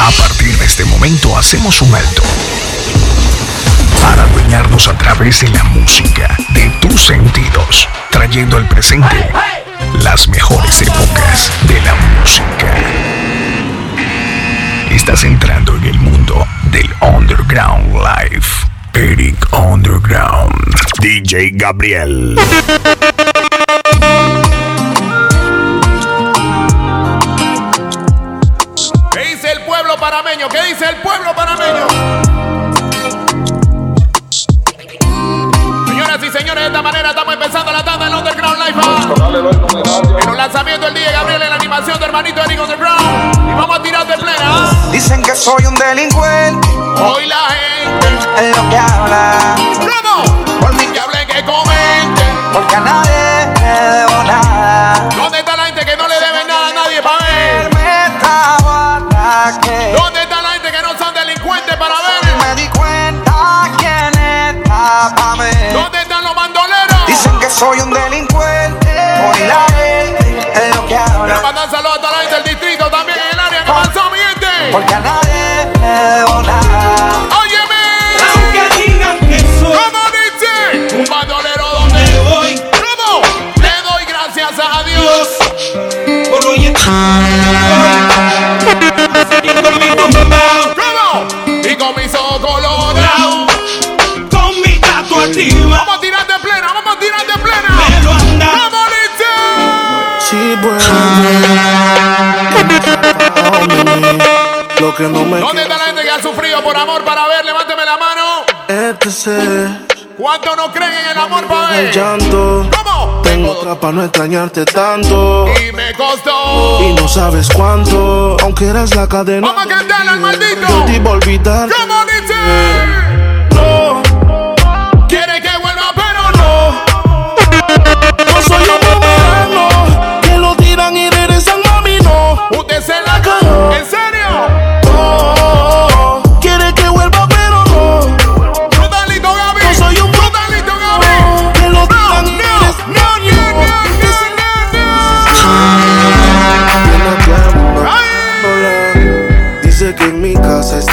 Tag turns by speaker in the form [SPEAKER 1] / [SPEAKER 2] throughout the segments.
[SPEAKER 1] A partir de este momento hacemos un alto para adueñarnos a través de la música de tus sentidos, trayendo al presente las mejores épocas de la música. Estás entrando en el mundo del Underground Life. Eric Underground. DJ Gabriel.
[SPEAKER 2] Parameño? ¿Qué dice el pueblo parameño? Señoras y señores, de esta manera estamos empezando la tanda del Underground Live. En un lanzamiento el día Gabriel en la animación de hermanito Eric Underground. Y vamos a tirar de plena. ¿ah?
[SPEAKER 3] Dicen que soy un delincuente,
[SPEAKER 2] Hoy la gente.
[SPEAKER 3] es lo que habla.
[SPEAKER 2] ¿Cómo?
[SPEAKER 3] Por mí,
[SPEAKER 2] Que hablen, que comenten.
[SPEAKER 3] porque a nadie le debo nada. Soy un delincuente, hoy la gente es lo que
[SPEAKER 2] Quiero
[SPEAKER 3] habla.
[SPEAKER 2] mandar saludos a toda la gente del distrito también en el área que pasó, mi gente.
[SPEAKER 3] Porque a nadie le debo nada.
[SPEAKER 2] Óyeme.
[SPEAKER 4] Aunque digan que soy
[SPEAKER 2] ¿Cómo dice? Un bandolero donde
[SPEAKER 4] voy
[SPEAKER 2] ¿Cómo? Le doy gracias a Dios.
[SPEAKER 4] por hoy
[SPEAKER 5] que no me
[SPEAKER 2] ¿Dónde está la gente que ha sufrido por amor para ver? Levánteme la mano.
[SPEAKER 5] este ser
[SPEAKER 2] ¿Cuántos no creen en el amor para
[SPEAKER 5] el
[SPEAKER 2] ver?
[SPEAKER 5] llanto.
[SPEAKER 2] ¿Cómo?
[SPEAKER 5] Tengo otra para no extrañarte tanto.
[SPEAKER 2] Y me costó.
[SPEAKER 5] Y no sabes cuánto, aunque eres la cadena.
[SPEAKER 2] Vamos a cantarle al maldito.
[SPEAKER 5] Yo te iba a olvidar.
[SPEAKER 2] ¿Cómo dice?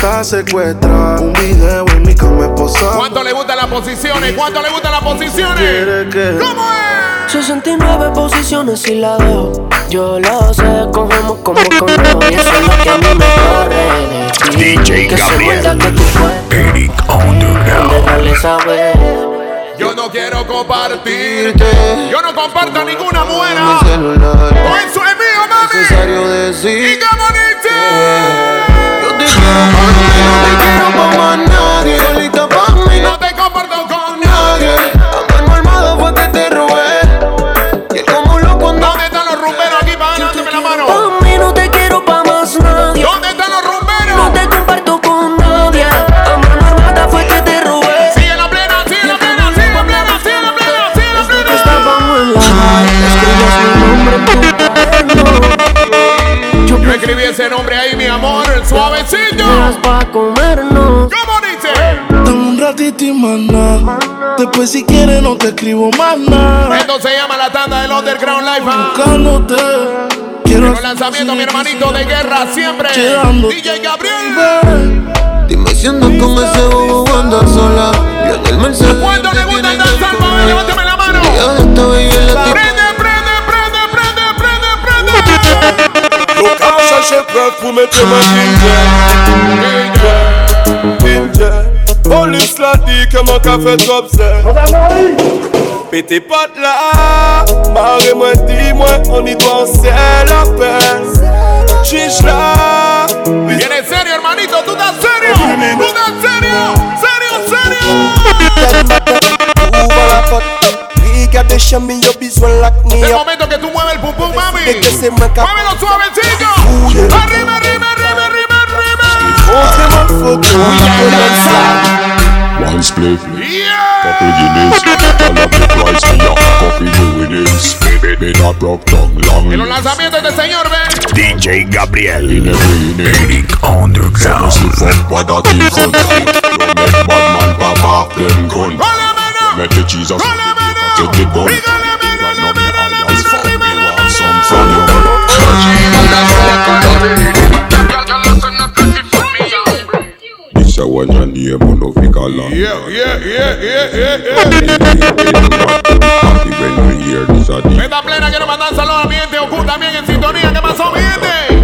[SPEAKER 5] Está secuestrada. Un video en mi cama esposada.
[SPEAKER 2] ¿Cuánto le gustan las posiciones? ¿Cuánto le gustan las posiciones?
[SPEAKER 5] Que.
[SPEAKER 2] ¿Cómo es?
[SPEAKER 6] 69 posiciones y la dejo. Yo lo sé, cogemos como conejo y eso es lo que a mí me corre de ti.
[SPEAKER 1] DJ
[SPEAKER 6] que
[SPEAKER 1] Gabriel.
[SPEAKER 6] se vuelva que tú
[SPEAKER 1] Eric Underground.
[SPEAKER 6] déjale saber.
[SPEAKER 2] Yo no quiero compartirte. Yo no comparto a ninguna
[SPEAKER 5] celular.
[SPEAKER 2] Todo eso es mío, mami.
[SPEAKER 5] Necesario
[SPEAKER 2] ¿Y
[SPEAKER 5] decir.
[SPEAKER 2] qué bonito?
[SPEAKER 5] Yo te quiero no pa' más nadie. Solita pa' mí, no
[SPEAKER 2] No te comparto con nadie.
[SPEAKER 5] A mano armada fue que te robé. Y él como loco andaba.
[SPEAKER 2] ¿Dónde están los rumberos aquí para dándome la mano?
[SPEAKER 6] Pa' mí no te quiero pa' más nadie.
[SPEAKER 2] ¿Dónde están los
[SPEAKER 6] No
[SPEAKER 2] rumberos?
[SPEAKER 6] te comparto con nadie. A mano armada fue que te robé.
[SPEAKER 2] Sigue la plena, sigue la plena, sigue la plena, sigue la plena, sigue la plena.
[SPEAKER 6] Estábamos en la escribías mi nombre
[SPEAKER 2] escribí ese nombre ahí, mi amor, suavecito.
[SPEAKER 6] Eras pa' comernos.
[SPEAKER 2] ¿Cómo dice?
[SPEAKER 5] Dame un ratito y nada. Después, si quieres, no te escribo más nada.
[SPEAKER 2] Esto se llama la tanda del Underground Live. ¿ah?
[SPEAKER 5] Buscándote. Quiero
[SPEAKER 2] Los lanzamientos, mi hermanito de guerra, siempre.
[SPEAKER 5] Llegando.
[SPEAKER 2] DJ Gabriel.
[SPEAKER 5] Dime si andas con ese bobo andas sola. Yo en el Mercedes.
[SPEAKER 2] ¿Cuánto le gusta el danzar, mami? Levántame la mano.
[SPEAKER 5] Ya
[SPEAKER 7] Yo ka chache preuve pou mette ma Ninja Polis la di ke man ka fet obse Pete pat la Mare mwen di mwen On y doit se la pen Chiche la
[SPEAKER 2] Viene serio, hermanito, tú estás serio. Tú estás serio. Serio, serio.
[SPEAKER 7] Lak ni
[SPEAKER 2] El momento que tú mueves el pum pum, mami. Muévelo suavecito. Arriba, arriba, arriba, arriba, arriba.
[SPEAKER 7] Photo
[SPEAKER 8] One split, couple Guinness the price, me a coffee new winnings Me not broke tongue, long
[SPEAKER 2] En los lanzamientos de señor, ven.
[SPEAKER 1] DJ Gabriel.
[SPEAKER 8] In every inning
[SPEAKER 1] Eric Underground.
[SPEAKER 8] Slip up, what that in front Don't make bad man pop off them gun
[SPEAKER 2] Con la mano.
[SPEAKER 8] Make the Jesus take me.
[SPEAKER 2] Quiero mi en sintonía. ¿Qué pasó.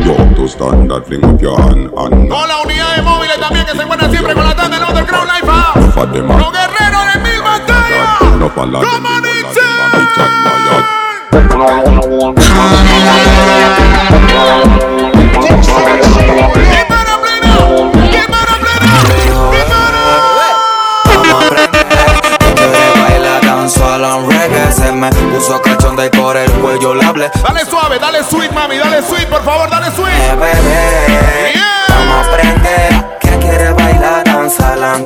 [SPEAKER 8] Yo, tu standard, fling up your hand, hand.
[SPEAKER 2] Con la unidad de móviles también que se encuentra siempre con la tanda del Underground Life. Los guerreros de
[SPEAKER 8] la
[SPEAKER 3] Se me puso cachonda y por el cuello hablé
[SPEAKER 2] Dale suave, dale sweet, mami, dale sweet, por favor, dale
[SPEAKER 3] Eh,
[SPEAKER 2] sweet.
[SPEAKER 3] bebé
[SPEAKER 2] Yeah.
[SPEAKER 3] Vamos a aprender que quiere bailar danzal en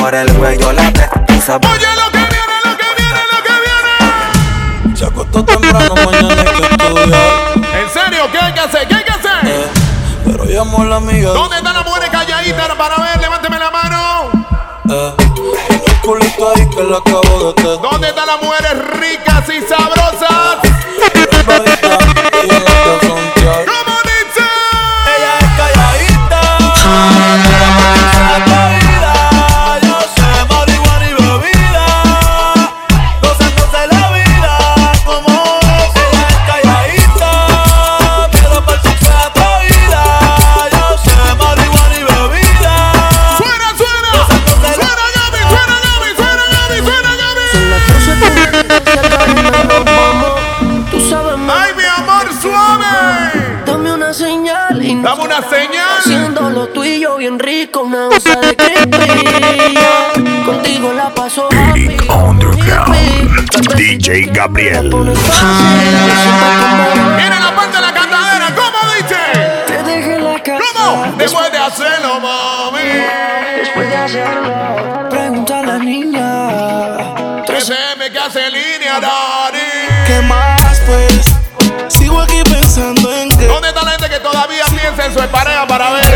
[SPEAKER 3] por el cuello Tú sabes
[SPEAKER 2] Oye, lo que viene, lo que viene, lo que viene.
[SPEAKER 3] Se acostó temprano, mañana hay que estudiar
[SPEAKER 2] En serio, ¿qué hay que hacer? ¿Qué hay que hacer?
[SPEAKER 3] eh, Pero llamo a la amiga
[SPEAKER 2] ¿Dónde están las mujeres calladitas para ver? Levánteme la mano.
[SPEAKER 3] eh, el culito ahí que la acabo de tener
[SPEAKER 2] ¿Dónde están las mujeres ricas y sabrosas?
[SPEAKER 1] Gabriel.
[SPEAKER 2] Viene la parte de la cantadera. ¿Cómo dice? ¿Cómo? Después de hacerlo, mami.
[SPEAKER 6] Después de hacerlo, pregunta a la niña.
[SPEAKER 2] 13M que hace línea, Daddy.
[SPEAKER 5] ¿Qué más pues? Sigo aquí pensando en que
[SPEAKER 2] ¿Dónde está la gente que todavía piensa en su pareja para ver?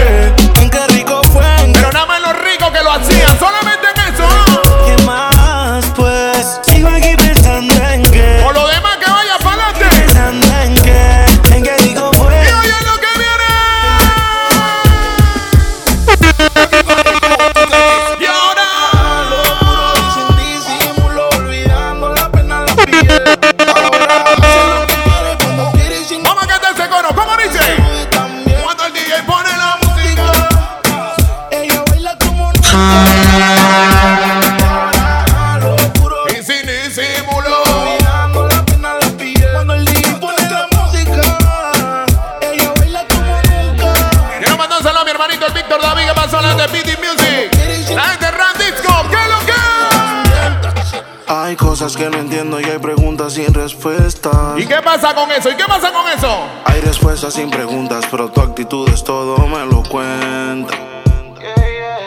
[SPEAKER 5] Hay cosas que no entiendo y hay preguntas sin respuestas.
[SPEAKER 2] ¿Y qué pasa con eso? ¿Y qué pasa con eso?
[SPEAKER 5] Hay respuestas sin preguntas, pero tu actitud es todo, me lo cuenta.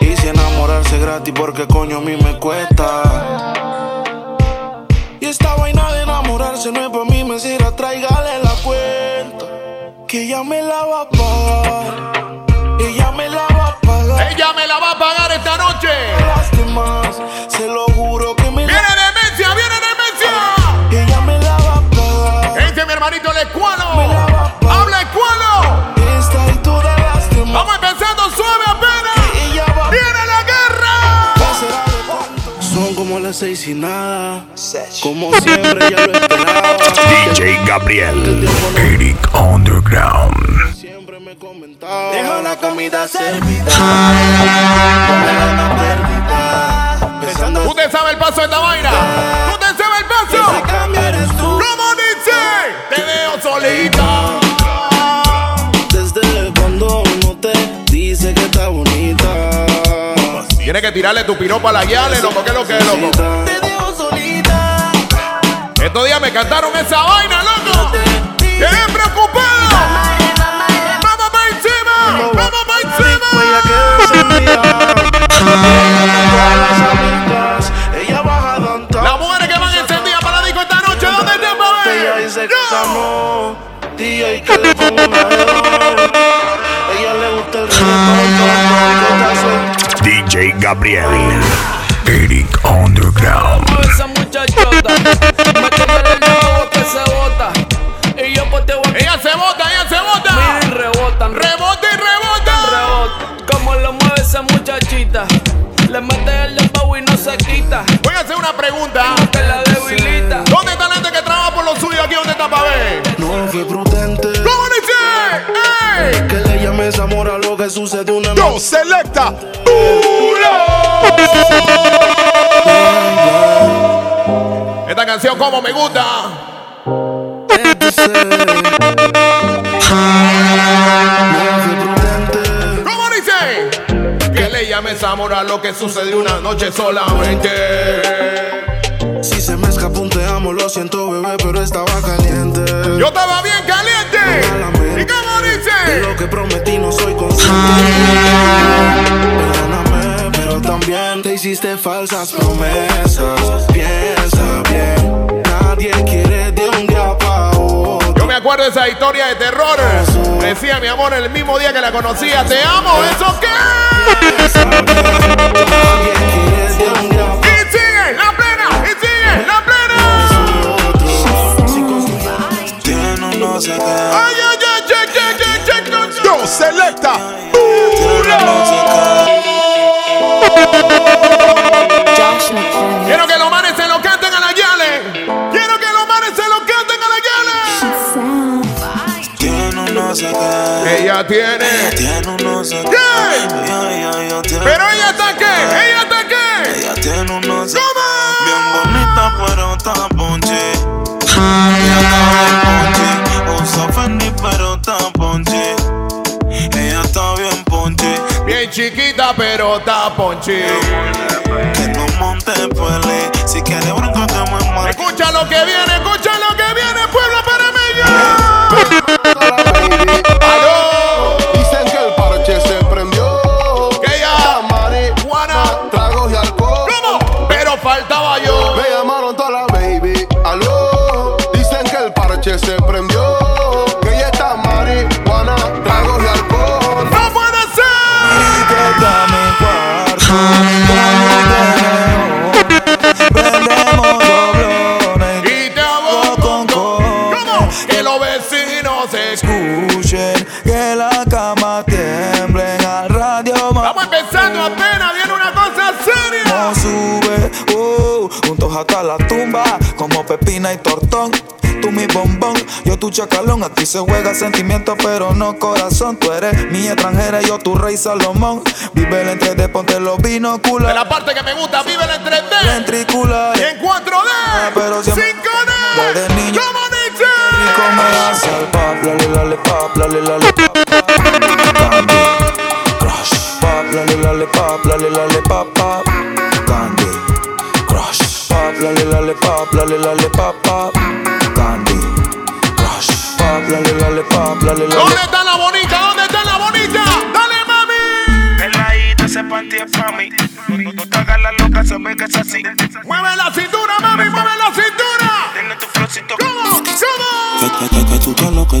[SPEAKER 5] Y si enamorarse gratis, porque coño a mí me cuesta. Y esta vaina de enamorarse no es para mí, me sirve, tráigale la cuenta. Que ella me la va a pagar. Ella me la va a pagar.
[SPEAKER 2] Ella me la va a pagar esta noche.
[SPEAKER 5] Lástimas, se lo juro
[SPEAKER 2] hermanito el escualo. Habla escualo. Vamos empezando suave apenas. Viene la guerra.
[SPEAKER 5] Son como las seis y nada. Como siempre ya lo esperaba.
[SPEAKER 1] DJ Gabriel. Eric Underground.
[SPEAKER 5] Siempre me comentaba. Deja la comida servida.
[SPEAKER 2] Usted sabe el paso de esta vaina. Usted sabe el paso. Solita.
[SPEAKER 5] Desde cuando no te dice que está bonita.
[SPEAKER 2] Tienes que tirarle tu piropa a la Yale, loco. ¿Qué es lo que es, loco?
[SPEAKER 5] Te dejo solita.
[SPEAKER 2] Estos días me cantaron esa vaina, loco. Quedé preocupado. Vamos para encima. Vamos para encima.
[SPEAKER 5] que las
[SPEAKER 2] mujeres que van encendidas para la disco esta noche, ¿dónde te mueves?
[SPEAKER 5] Ella le gusta el reggaetón,
[SPEAKER 1] DJ Gabriel, Eric Underground.
[SPEAKER 9] Esa muchachota, me queda el nuevo que se bota. Y yo pues te voy.
[SPEAKER 2] Ella se bota, ella se bota.
[SPEAKER 9] Miren, rebotan,
[SPEAKER 2] rebota y rebota.
[SPEAKER 9] Rebota, como lo mueve esa muchachita.
[SPEAKER 10] Le mete el dembow y no se quita.
[SPEAKER 2] Voy a hacer una pregunta.
[SPEAKER 5] Que la debilita.
[SPEAKER 2] ¿Dónde lo suyo aquí donde está para ver.
[SPEAKER 5] No fue prudente.
[SPEAKER 2] ¿Cómo dice? ¡Ey!
[SPEAKER 5] Que le llames amor a lo que sucede una noche.
[SPEAKER 7] Yo, selecta.
[SPEAKER 2] Esta canción como me gusta. ¿Cómo dice? Que le llames amor a lo que sucedió una noche solamente
[SPEAKER 5] un te amo, lo siento, bebé, pero estaba caliente.
[SPEAKER 2] Yo estaba bien caliente. ¿Y cómo dice?
[SPEAKER 5] lo que prometí no soy consciente. Perdóname, pero también te hiciste falsas promesas. Piensa bien, nadie quiere de un día para otro.
[SPEAKER 2] Yo me acuerdo de esa historia de terror. Decía mi amor el mismo día que la conocía. Te amo, ¿eso qué?
[SPEAKER 5] Nadie quiere de un día no qué.
[SPEAKER 2] Ay, ay, ay, ay, ay, ay, ay, ay, ay.
[SPEAKER 7] Yo, selecta.
[SPEAKER 2] Quiero que los manes se lo canten a la Yale. Quiero que los manes se lo canten a la
[SPEAKER 5] Tiene un no qué.
[SPEAKER 2] Yale. Ella tiene.
[SPEAKER 5] Tiene un no tiene-
[SPEAKER 2] Pero ella está qué? Ella está qué?
[SPEAKER 5] Ella tiene un no sé
[SPEAKER 2] ¿Cómo?
[SPEAKER 5] Bien bonita, pero está ponche. Ella está
[SPEAKER 2] chiquita, pero está ponchi.
[SPEAKER 5] Que no monte pele. Si quiere bronca, que me marque.
[SPEAKER 2] Escucha lo que viene, escucha lo que
[SPEAKER 3] tu chacalón. Aquí se juega sentimiento, pero no corazón. Tú eres mi extranjera, yo tu rey Salomón. Vive el en 3D, ponte los binoculares.
[SPEAKER 2] De la parte que me gusta, vive el en 3D.
[SPEAKER 3] Ventricular.
[SPEAKER 2] En 4D.
[SPEAKER 3] Ah, pero siempre.
[SPEAKER 2] 5D.
[SPEAKER 3] Desde niño.
[SPEAKER 2] Como dice.
[SPEAKER 3] Rico me hace al pap, la le la le pap, la le la le pap. Candy. Crush. Pap, la le la le pap, la le la le pap, pap. Candy. Crush. Pap, la le la le pap, la le la le pap, pap. Pop, lale, lale, lale.
[SPEAKER 2] ¿Dónde está la bonita? ¿Dónde está la bonita? Dale, mami.
[SPEAKER 5] Peladita, ese panty es pa' mí. No, no te hagas la loca, se ve que es así.
[SPEAKER 2] Mueve la cintura, mami, mueve la cintura.
[SPEAKER 5] Tiene tu flowcito.
[SPEAKER 2] ¿Cómo? ¿Cómo?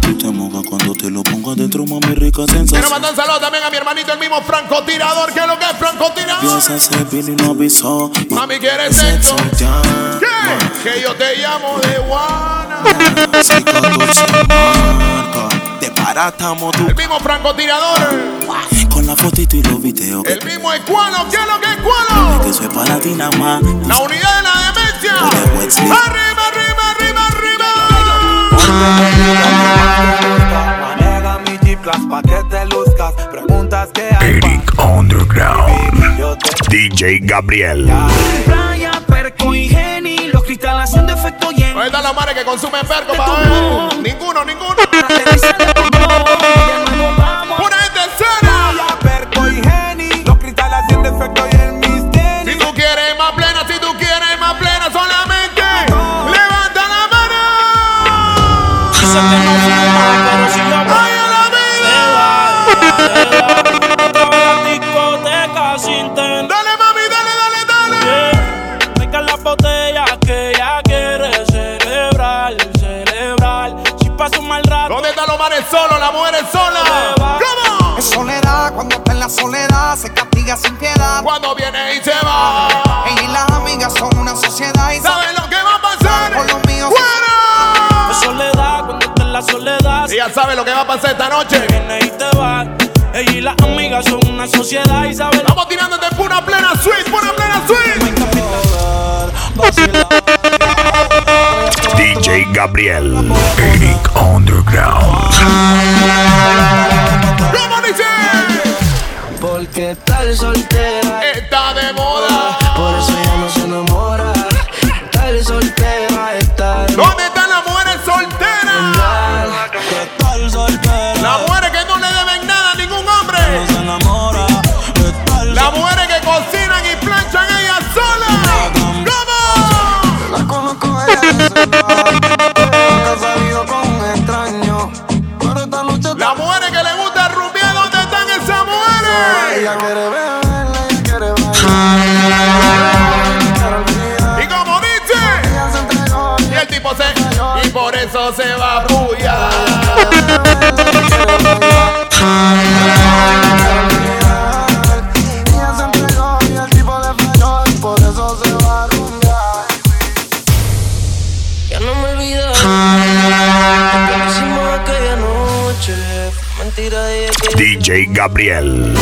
[SPEAKER 5] Que, que, que, que te mojas cuando te lo pongo adentro, mami, rica
[SPEAKER 2] Quiero
[SPEAKER 5] sensación.
[SPEAKER 2] mandar un saludo también a mi hermanito, el mismo francotirador. ¿Qué es lo que es francotirador?
[SPEAKER 5] Piensa se vino y no avisó.
[SPEAKER 2] Mami, ¿quieres
[SPEAKER 5] Sexo ya.
[SPEAKER 2] ¿Qué? Que yo te llamo de Juana.
[SPEAKER 5] 614 marca. Te paratamos tú
[SPEAKER 2] El mismo francotirador.
[SPEAKER 5] con la fotito y los videos. Que,
[SPEAKER 2] El mismo escualo. ¿Qué es lo que es escualo?
[SPEAKER 5] que es para ti nada más.
[SPEAKER 2] La unidad de la demencia. Arriba, arriba.
[SPEAKER 3] Maneja mi G-Class pa' que te luzcas. Preguntas que hay
[SPEAKER 1] Eric Underground. DJ Gabriel.
[SPEAKER 10] Playa, perco y geni, los cristales haciendo efecto y en
[SPEAKER 2] ¿Dónde están los mares que consumen perco, pa' ver? Ninguno, ninguno.
[SPEAKER 11] Something soledad. Ella
[SPEAKER 2] sabe lo que va a pasar esta noche.
[SPEAKER 10] Viene y te va. Ella y las amigas son una sociedad y saben
[SPEAKER 2] Estamos tirando de pura plena suite, pura plena suite.
[SPEAKER 1] DJ Gabriel. Eric Underground.
[SPEAKER 2] ¿Cómo dice?
[SPEAKER 6] Porque tal soltera
[SPEAKER 2] Y por eso se va a puyar.
[SPEAKER 11] Ella se entregó y el tipo le falló. Y por eso se va a rumbear.
[SPEAKER 6] Ya no me olvido Lo que hicimos aquella noche Mentira de ella que
[SPEAKER 1] DJ Gabriel.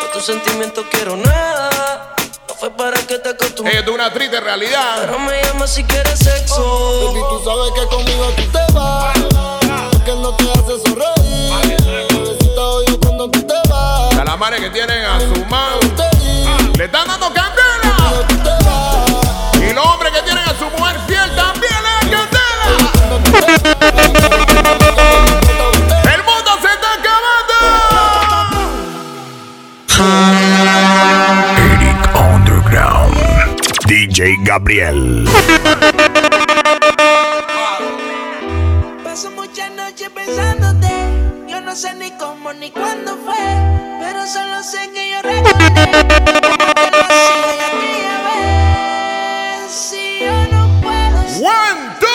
[SPEAKER 6] Con tus sentimientos quiero nada fue para que te acostumbres
[SPEAKER 2] Es de una triste realidad.
[SPEAKER 6] Pero me llama si quieres sexo
[SPEAKER 11] Baby, tú sabes que conmigo tú te vas. Que no te hace sonreír. Odio cuando tú te vas.
[SPEAKER 2] A las manes que tienen a su mano, le están dando candela. Y los hombres que tienen a su mujer fiel también le dan candela.
[SPEAKER 1] DJ Gabriel.
[SPEAKER 12] Paso muchas noches pensándote. Yo no sé ni cómo ni cuándo fue. Pero solo sé que yo recordé. cómo te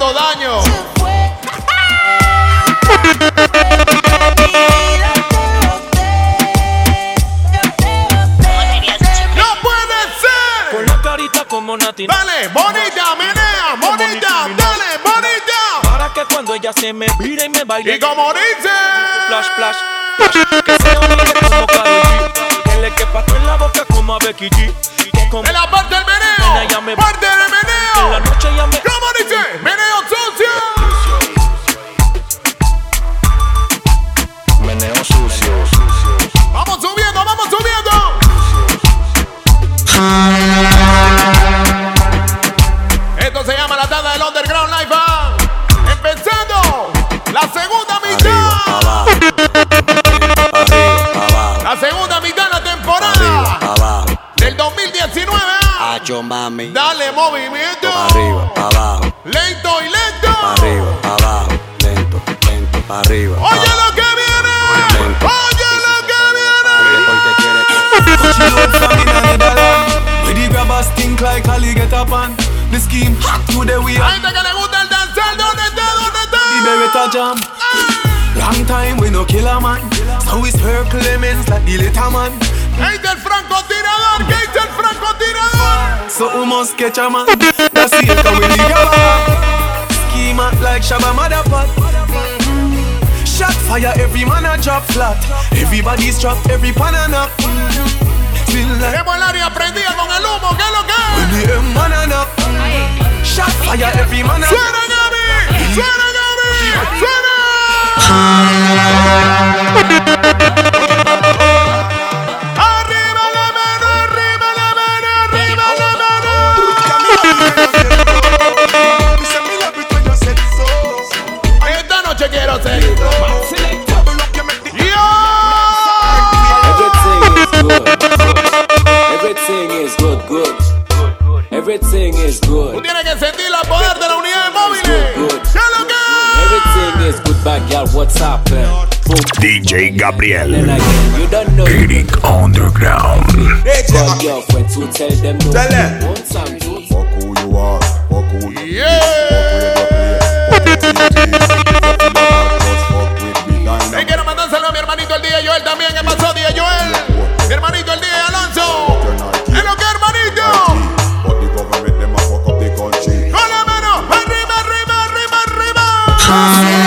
[SPEAKER 2] haciendo daño.
[SPEAKER 12] se.
[SPEAKER 2] No puede ser.
[SPEAKER 10] Con la carita como.
[SPEAKER 2] Dale, bonita, menea, bonita, dale, bonita.
[SPEAKER 10] Para que cuando ella se me vire y me baile.
[SPEAKER 2] Y como dice.
[SPEAKER 10] Flash, flash, flash. Que como Karol G. Que le quepa en la boca como a Becky G. Como
[SPEAKER 2] En la parte del
[SPEAKER 10] ya
[SPEAKER 2] meneo. Parte del
[SPEAKER 10] en la
[SPEAKER 2] meneo.
[SPEAKER 10] noche ella me.
[SPEAKER 2] ¿Cómo dice? Esto se llama la tanda del Underground Live Band. Empezando la segunda mitad. La segunda mitad de la temporada del 2019.
[SPEAKER 8] Hacho mami.
[SPEAKER 2] Dale movimiento.
[SPEAKER 3] Jam Long time we no kill a man So it's her Clemens like the little man
[SPEAKER 2] Ahí está el francotirador. ¿Qué dice el francotirador?
[SPEAKER 3] So we must catch a man That's it how we live a Scheme hot like Shabba Motherpot Shot fire every man a drop flat Everybody's trapped every pan a knock
[SPEAKER 2] Tenemos el área prendida con el humo. ¿Qué es lo que es?
[SPEAKER 3] When the M man a knock Shot fire every man a
[SPEAKER 2] ¡Suena, Gaby! ¡Suena, Gaby! ¡Suena! ¡Arriba
[SPEAKER 1] DJ Gabriel. Eric Underground.
[SPEAKER 13] Hey, yeah.
[SPEAKER 2] Hey, quiero mandárselo a mi hermanito el día Joel también. ¿Qué pasó, día Joel? Mi hermanito el día Alonso. ¿Es lo que, hermanito? Arriba, arriba, arriba,
[SPEAKER 14] arriba.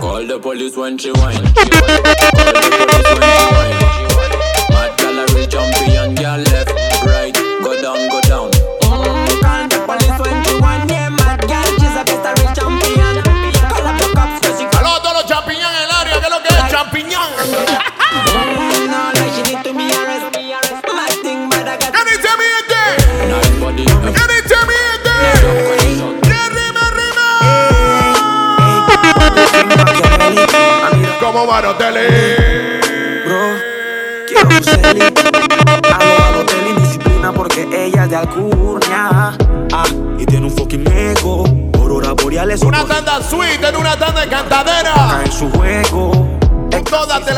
[SPEAKER 15] Call the police when she whine.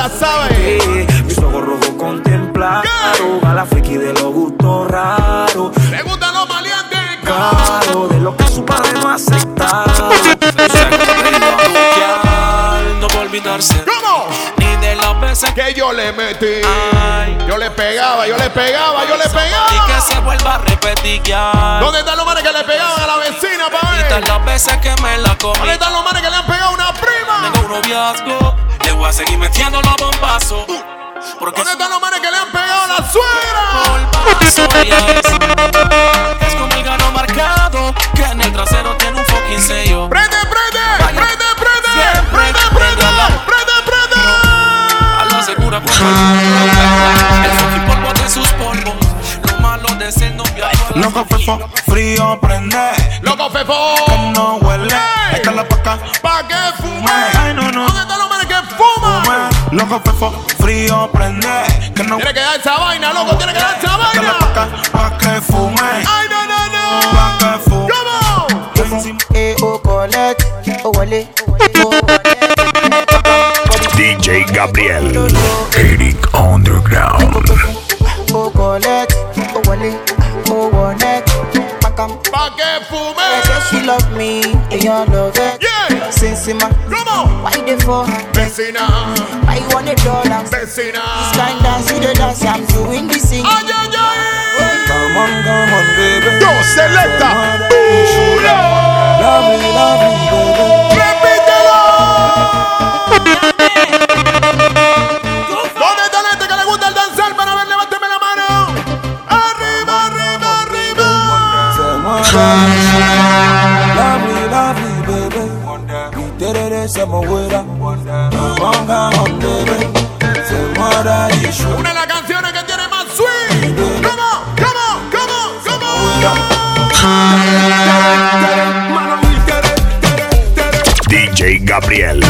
[SPEAKER 2] La sabes.
[SPEAKER 10] Eh, mis ojos rojos contemplaron a la friki de los gustos raros.
[SPEAKER 2] Me gustan los maleantes.
[SPEAKER 10] Claro, de lo que su padre no aceptaba. No puedo olvidarse
[SPEAKER 2] ¿Cómo?
[SPEAKER 10] ni de las veces
[SPEAKER 2] Que yo le metí. Yo le pegaba, yo le pegaba, yo le
[SPEAKER 10] y que
[SPEAKER 2] pegaba.
[SPEAKER 10] se vuelva a repetir ya.
[SPEAKER 2] ¿Dónde están los manes que le pegaban a la vecina, pa' ver?
[SPEAKER 10] las veces que me la comí.
[SPEAKER 2] ¿Dónde están los manes que le han pegado a una prima?
[SPEAKER 10] Tengo un noviazgo, le voy a seguir metiendo los bombazos. Porque
[SPEAKER 2] ¿Dónde están los manes que le han pegado a la suegra?
[SPEAKER 10] es. Es como el gano marcado, que en el trasero tiene un fucking sello.
[SPEAKER 2] ¡Prende, prende! ¡Prende, prende!
[SPEAKER 10] Siempre
[SPEAKER 2] ¡Prende, prende! ¡Prende, prende!
[SPEAKER 10] A lo segura con el fucking polvo de sus polvos. Lo malo de ser novio.
[SPEAKER 3] Loco fefo, frío prende,
[SPEAKER 2] ¡Loco, Fefo!
[SPEAKER 3] no huele, esta la paca,
[SPEAKER 2] ¡Pa' que fume!
[SPEAKER 3] Ay, no, no. Loco fefo, frío prende, que no
[SPEAKER 2] Tiene que dar esa vaina, loco, tiene que dar esa
[SPEAKER 3] la
[SPEAKER 2] vaina.
[SPEAKER 3] pa' que fume,
[SPEAKER 2] ¡Ay, no, no, no!
[SPEAKER 3] pa' que fume.
[SPEAKER 2] ¿Cómo?
[SPEAKER 14] Eh, oh, collect, oh, wale, oh,
[SPEAKER 1] DJ Gabriel, Eric Underground.
[SPEAKER 14] oh, collect, oh, wale, oh.
[SPEAKER 2] ¡Pa' que fume!
[SPEAKER 14] She love me, and you love it.
[SPEAKER 2] Yeah.
[SPEAKER 14] Since my,
[SPEAKER 2] ¿Cómo?
[SPEAKER 14] why the for?
[SPEAKER 2] Vecina,
[SPEAKER 14] I want a dollar.
[SPEAKER 2] vecina.
[SPEAKER 14] This kind dance, see the dance, I'm doing this thing.
[SPEAKER 2] ¡Ay, ay, ay! Eh.
[SPEAKER 10] Come on, come on, baby.
[SPEAKER 2] Yo, selecta.
[SPEAKER 10] Love me, love me, baby.
[SPEAKER 2] ¡Repítelo!
[SPEAKER 10] Baby.
[SPEAKER 3] Baby.
[SPEAKER 16] Una de las canciones que tiene más swing. Come on, come on, come on, come on.
[SPEAKER 2] DJ Gabriel.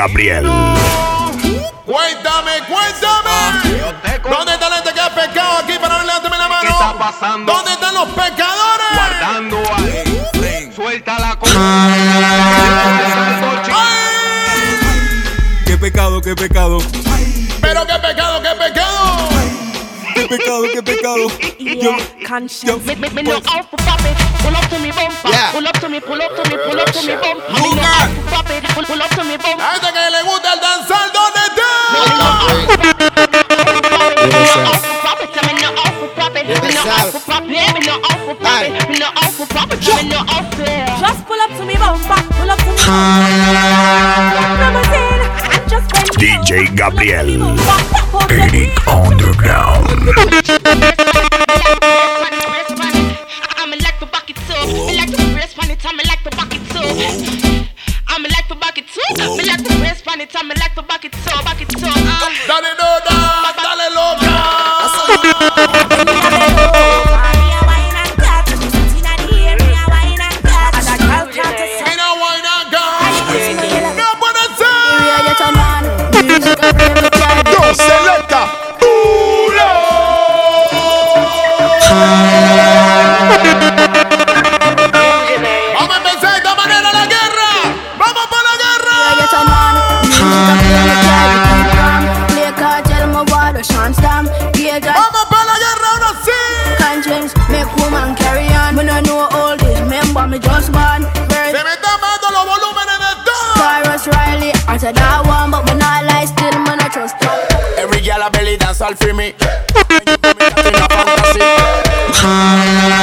[SPEAKER 2] Gabriel.
[SPEAKER 16] Cuéntame, cuéntame. ¿Dónde está la gente que ha pecado aquí para ver, levántame la mano? ¿Qué está pasando? ¿Dónde están los pecadores?
[SPEAKER 17] Guardando ahí. Suelta la
[SPEAKER 3] Qué pecado, qué pecado.
[SPEAKER 16] Pero qué pecado, qué pecado.
[SPEAKER 3] Qué pecado, qué pecado.
[SPEAKER 18] Yeah, conscience. Me, me, me no out for pop it. Pull up to me bumper.
[SPEAKER 16] Yeah.
[SPEAKER 18] Pull up to me, pull up to me, pull up to me bumper. Me no
[SPEAKER 16] Lugar.
[SPEAKER 18] out for pop it. Pull, pull up to me bumper.
[SPEAKER 16] La gente que le gusta el danzar, ¿dónde está?
[SPEAKER 18] Just pull up to me bumper. Pull up to me bumper.
[SPEAKER 2] DJ Gabriel. Eric Underground.
[SPEAKER 19] Conscience, make woman carry on. Me no know all this, remember me just born.
[SPEAKER 16] Se me están bajando los volúmenes de todo.
[SPEAKER 19] Cyrus Riley, I said that one, but me not lie, still me not trust her.
[SPEAKER 17] Every girl a belly dance all for me. Que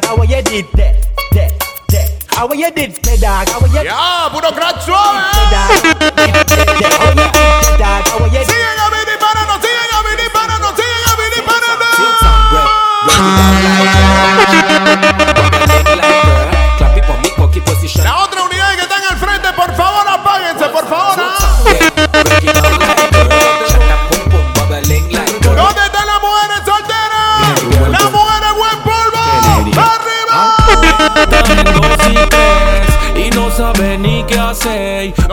[SPEAKER 14] dog? How you did that? That, that. How you did that, dog? How you
[SPEAKER 2] crack suave. Sigan a venir parando, sigan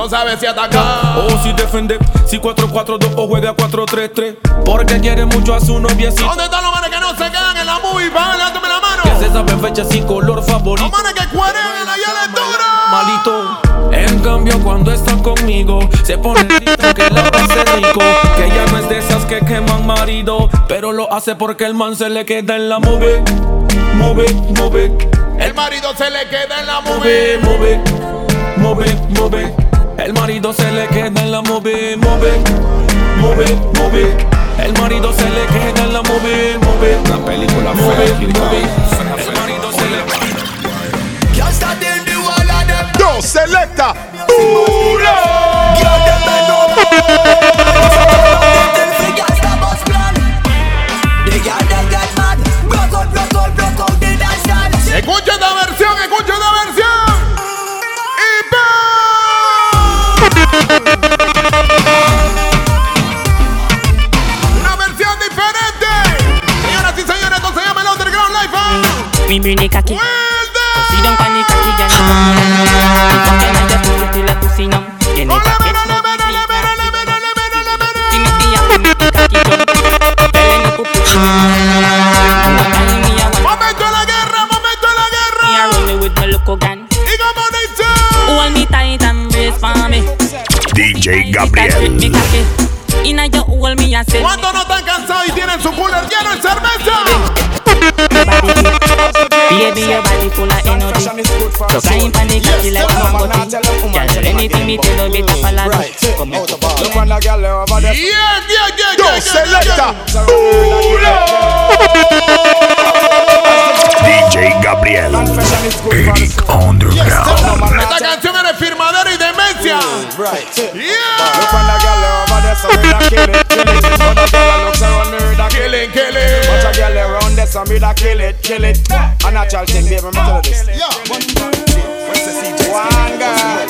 [SPEAKER 10] No sabe
[SPEAKER 2] si atacar
[SPEAKER 10] o si defender. Si 4-4-2 o juega 4-3-3. Porque quiere mucho a su noviecito.
[SPEAKER 2] ¿Dónde están los manes que no se quedan en la movie? Van, levántame la mano.
[SPEAKER 10] Que se saben fechas y color favorito.
[SPEAKER 2] Los manes que allá a la altura.
[SPEAKER 10] Malito. En cambio, cuando están conmigo, se pone triste que la pase rico. Que ella no es de esas que queman marido, pero lo hace porque el man se le queda en la move. Move, move,
[SPEAKER 2] El marido se le queda en la movie.
[SPEAKER 10] move, move, move, move. El marido se le queda en la move, move, move, move. El marido se le queda en la move, move.
[SPEAKER 20] Una película
[SPEAKER 10] move.
[SPEAKER 20] Brown.
[SPEAKER 10] El marido se le
[SPEAKER 3] Can't start in the wall of them.
[SPEAKER 21] Yo, selecta.
[SPEAKER 3] Girl, bend over. Them
[SPEAKER 22] Me bring the cocky. Sit down on the cocky, girl. If I can, I just put it till I pussy numb. To catch no busy, Give me the yak, give me the cocky jump. Tell him to put it in. What time me a want?
[SPEAKER 2] Momento de la guerra, momento de la guerra.
[SPEAKER 22] Me a roll me with my local gun.
[SPEAKER 2] Y como dice.
[SPEAKER 22] Hold me tight and brace for me.
[SPEAKER 1] DJ Gabriel.
[SPEAKER 23] Look on the girl over there.
[SPEAKER 2] Yeah, yeah, yeah,
[SPEAKER 21] Yo,
[SPEAKER 2] yeah, yeah,
[SPEAKER 21] selecta.
[SPEAKER 1] DJ Gabriel. Eric Underground.
[SPEAKER 2] Esta canción es de firmadera y demencia.
[SPEAKER 23] Look on the girl over there, so me da kill it, kill it. But the girl looks around me, da kill it,
[SPEAKER 2] kill it.
[SPEAKER 23] Bunch of girl around there, so me da kill it, kill it. A natural thing, baby, me tell you this. One girl.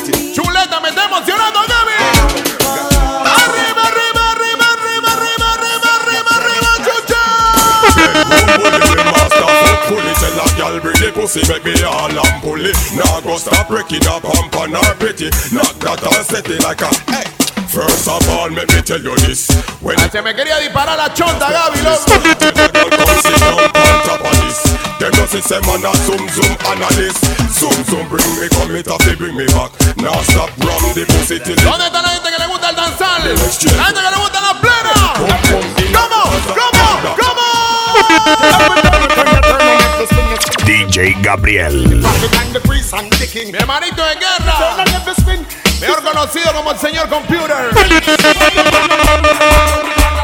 [SPEAKER 8] The pussy, make me all and pull it. Now go stop breaking up, pump on her pretty. Knock that and set it like a hey. First of all, let me tell you this. When
[SPEAKER 2] Ah, Se me quería disparar la chonta, Gaby, loco.
[SPEAKER 8] come sit down on top of them just say say man a zoom zoom analyst. Zoom zoom bring me come it they bring me back. Now stop rum the pussy till
[SPEAKER 2] ¿Dónde está la gente que le gusta el danzal? La gente que le gusta la plena. ¿Cómo? ¿Cómo? ¿Cómo?
[SPEAKER 1] DJ Gabriel.
[SPEAKER 2] Mi hermanito de guerra. Mejor conocido como el señor Computer.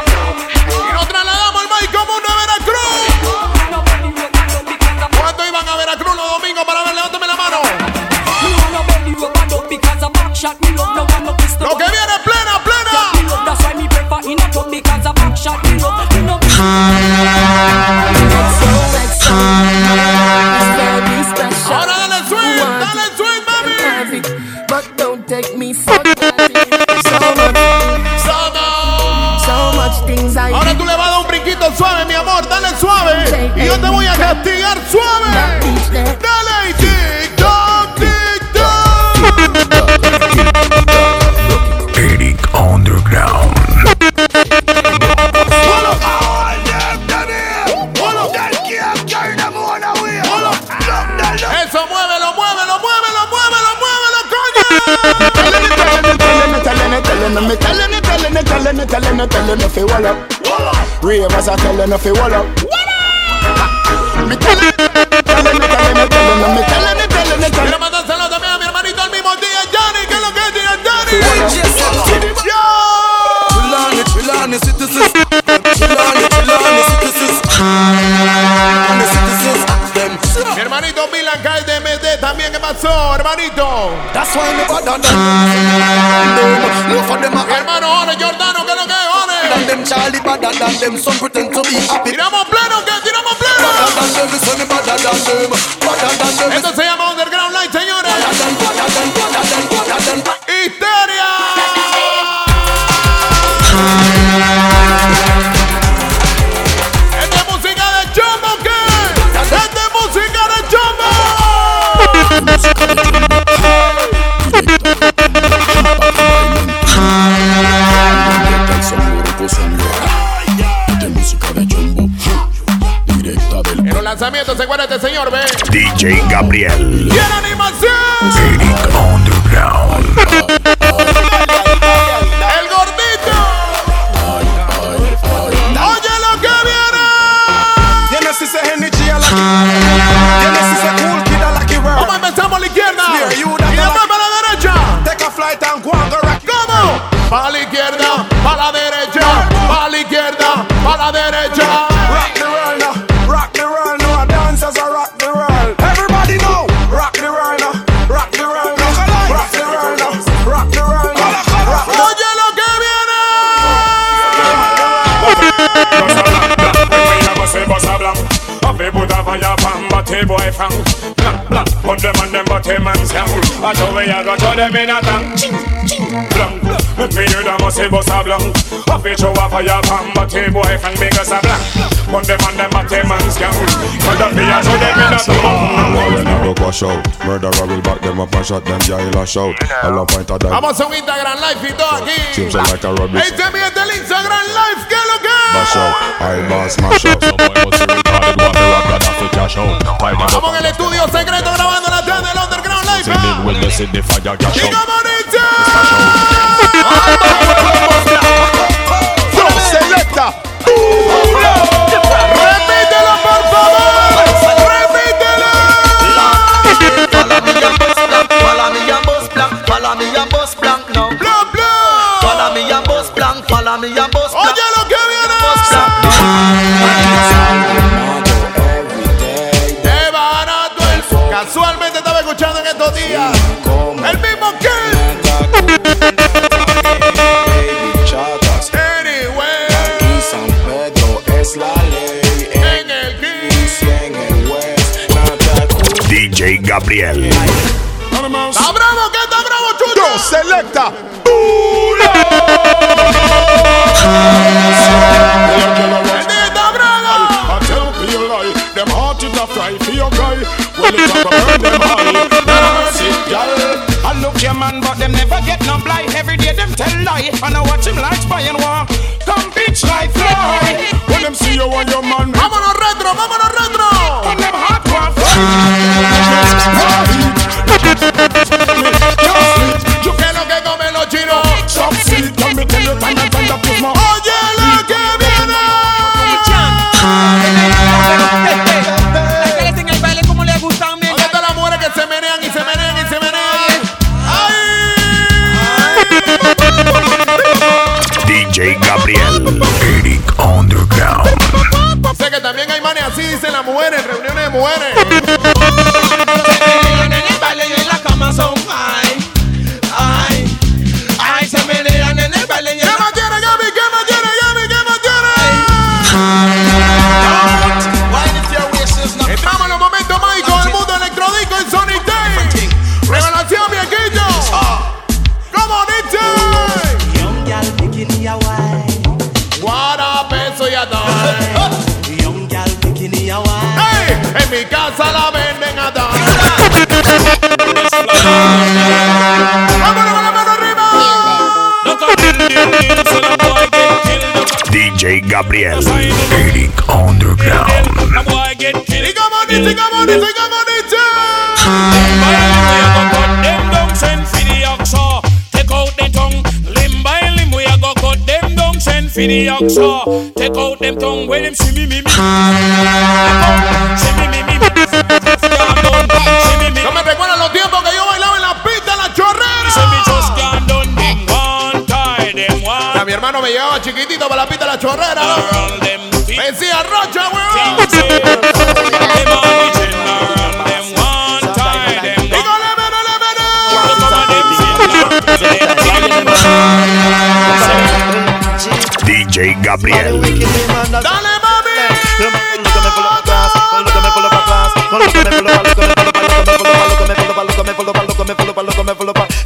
[SPEAKER 24] it, it, telling it, fi wall up. Ravers are telling it, fi wall up.
[SPEAKER 2] Quiero mandar saludos también a mi hermanito el mismo día, Johnny. ¿Qué es lo que es Johnny? Yo.
[SPEAKER 15] Chillani, chillani, citizens. Chillani, chillani, citizens. Chillani, citizens. Them.
[SPEAKER 2] Mi hermanito Milan Kai de MD también. ¿Qué pasó, hermanito?
[SPEAKER 15] That's why me better than them. Charlie better than them. Some pretend to be happy.
[SPEAKER 2] Tiramos pleno, ¿qué? Tiramos pleno.
[SPEAKER 15] Better than them, listen, me better than them. Better than them.
[SPEAKER 2] Esto se llama Underground Light, señores.
[SPEAKER 15] Than, than, than, than.
[SPEAKER 2] Histeria. Esta es música de Jumbo, ¿qué? Esta es música de Jumbo. Lanzamientos se acuerda este señor, ve.
[SPEAKER 23] DJ Gabriel.
[SPEAKER 2] ¡Y en animación!
[SPEAKER 23] Underground.
[SPEAKER 25] I show we a go to them in a tank Ching, ching, blank, blank Me hear them bust a blank show a boy a blank them But that me a show them in a tank
[SPEAKER 8] When I go wash out, murderer will back them up and shot them, yeah, he'll shout. I love point of that.
[SPEAKER 2] Vamos a un Instagram Live y todo aquí.
[SPEAKER 8] Seems like a rubbish.
[SPEAKER 2] Es mi del Instagram Live. ¿Qué es lo que
[SPEAKER 8] Bash out, I boss mash up.
[SPEAKER 2] Estamos en el estudio secreto grabando la tarde del Underground Live. ¿ah? ¡Y cómo dice!
[SPEAKER 15] Yo,
[SPEAKER 2] El mismo que Anyway En el Kiss
[SPEAKER 23] DJ Gabriel.
[SPEAKER 2] ¡Está bravo! ¿Qué está bravo, chucho?
[SPEAKER 15] Yo, selecta.
[SPEAKER 25] Man, but them never get no blight. Every day them tell lie, and I watch him like spy and war. Come bitch like fly. When them see you and your man,
[SPEAKER 2] ¡Vámonos retro! ¡Vámonos retro!
[SPEAKER 25] and them heart want
[SPEAKER 2] mujeres, reuniones de mujeres.
[SPEAKER 23] Hey, Gabriel. Eric Underground.
[SPEAKER 2] For the oxa, take out them tongue when
[SPEAKER 26] them shimmy me me. Shimmy me me. Shimmy me me. Shimmy me me. Mi hermano me llevaba chiquitito
[SPEAKER 2] para
[SPEAKER 26] la
[SPEAKER 2] pista, de la chorrera.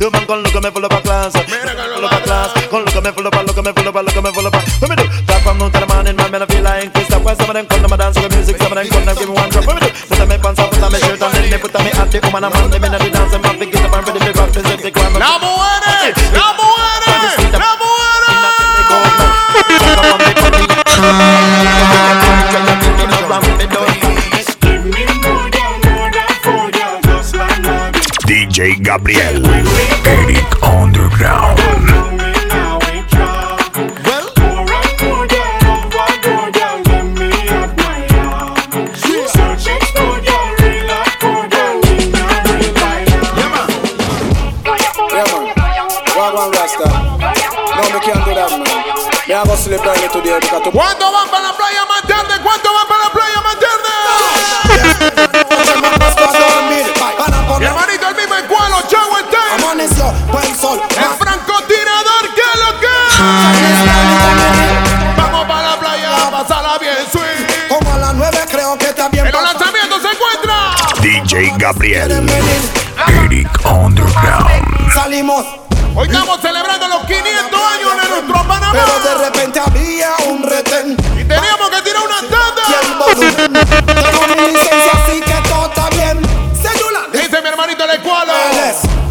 [SPEAKER 2] Human con look at
[SPEAKER 15] me full of a class, full of a class.
[SPEAKER 2] Con look at me full of a look at
[SPEAKER 23] me full of a
[SPEAKER 2] look at me full of a. Let me do.
[SPEAKER 27] Drop from noon to the morning, man, man, I feel like this. That's why some of them
[SPEAKER 10] come to my dance with music. Some of them come to give me one drop. Let me
[SPEAKER 2] do. Put on my pants, put on my shirt, and
[SPEAKER 10] then me put on my
[SPEAKER 2] hat. The woman and
[SPEAKER 10] man, they men at the dance, and man, they get up
[SPEAKER 2] and ready to rock.
[SPEAKER 1] This is
[SPEAKER 2] the crime. La muere, la muere, la muere.
[SPEAKER 1] DJ Gabriel.
[SPEAKER 2] ¿Cuánto van para la playa más tarde? ¿Cuánto van para la playa más tarde? Mi hermanito, el mismo encuadro, chavo está.
[SPEAKER 11] Amaneció, buen sol.
[SPEAKER 2] El francotirador, ¿qué es lo que? Vamos para la playa a pasarla bien, sweet.
[SPEAKER 11] Como a las nueve creo que está bien.
[SPEAKER 2] En los lanzamientos se encuentra.
[SPEAKER 1] DJ Gabriel. Eric Underground.
[SPEAKER 11] Salimos.
[SPEAKER 2] Hoy estamos celebrando los 500
[SPEAKER 11] Pero de repente había un retén.
[SPEAKER 2] Y teníamos que tirar una tanda.
[SPEAKER 11] Tengo mi licencia, así que todo está bien. Cédula.
[SPEAKER 2] Dice mi hermanito el escualo.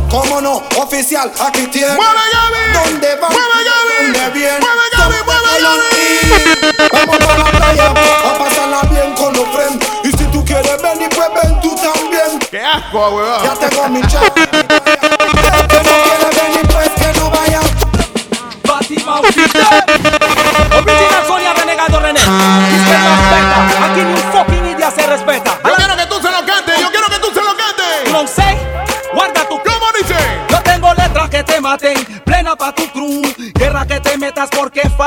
[SPEAKER 11] Cómo no, oficial, aquí tiene.
[SPEAKER 2] ¡Mueve, Gaby!
[SPEAKER 11] ¿Dónde va?
[SPEAKER 2] ¡Mueve, Gaby!
[SPEAKER 11] ¿Dónde viene?
[SPEAKER 2] ¡Mueve, Gaby! ¡Mueve, Gaby!
[SPEAKER 11] Vamos para la playa a pasarla bien con los friends. Y si tú quieres venir, pues ven tú también.
[SPEAKER 2] ¡Qué asco, weón!
[SPEAKER 11] Ya tengo mi chat.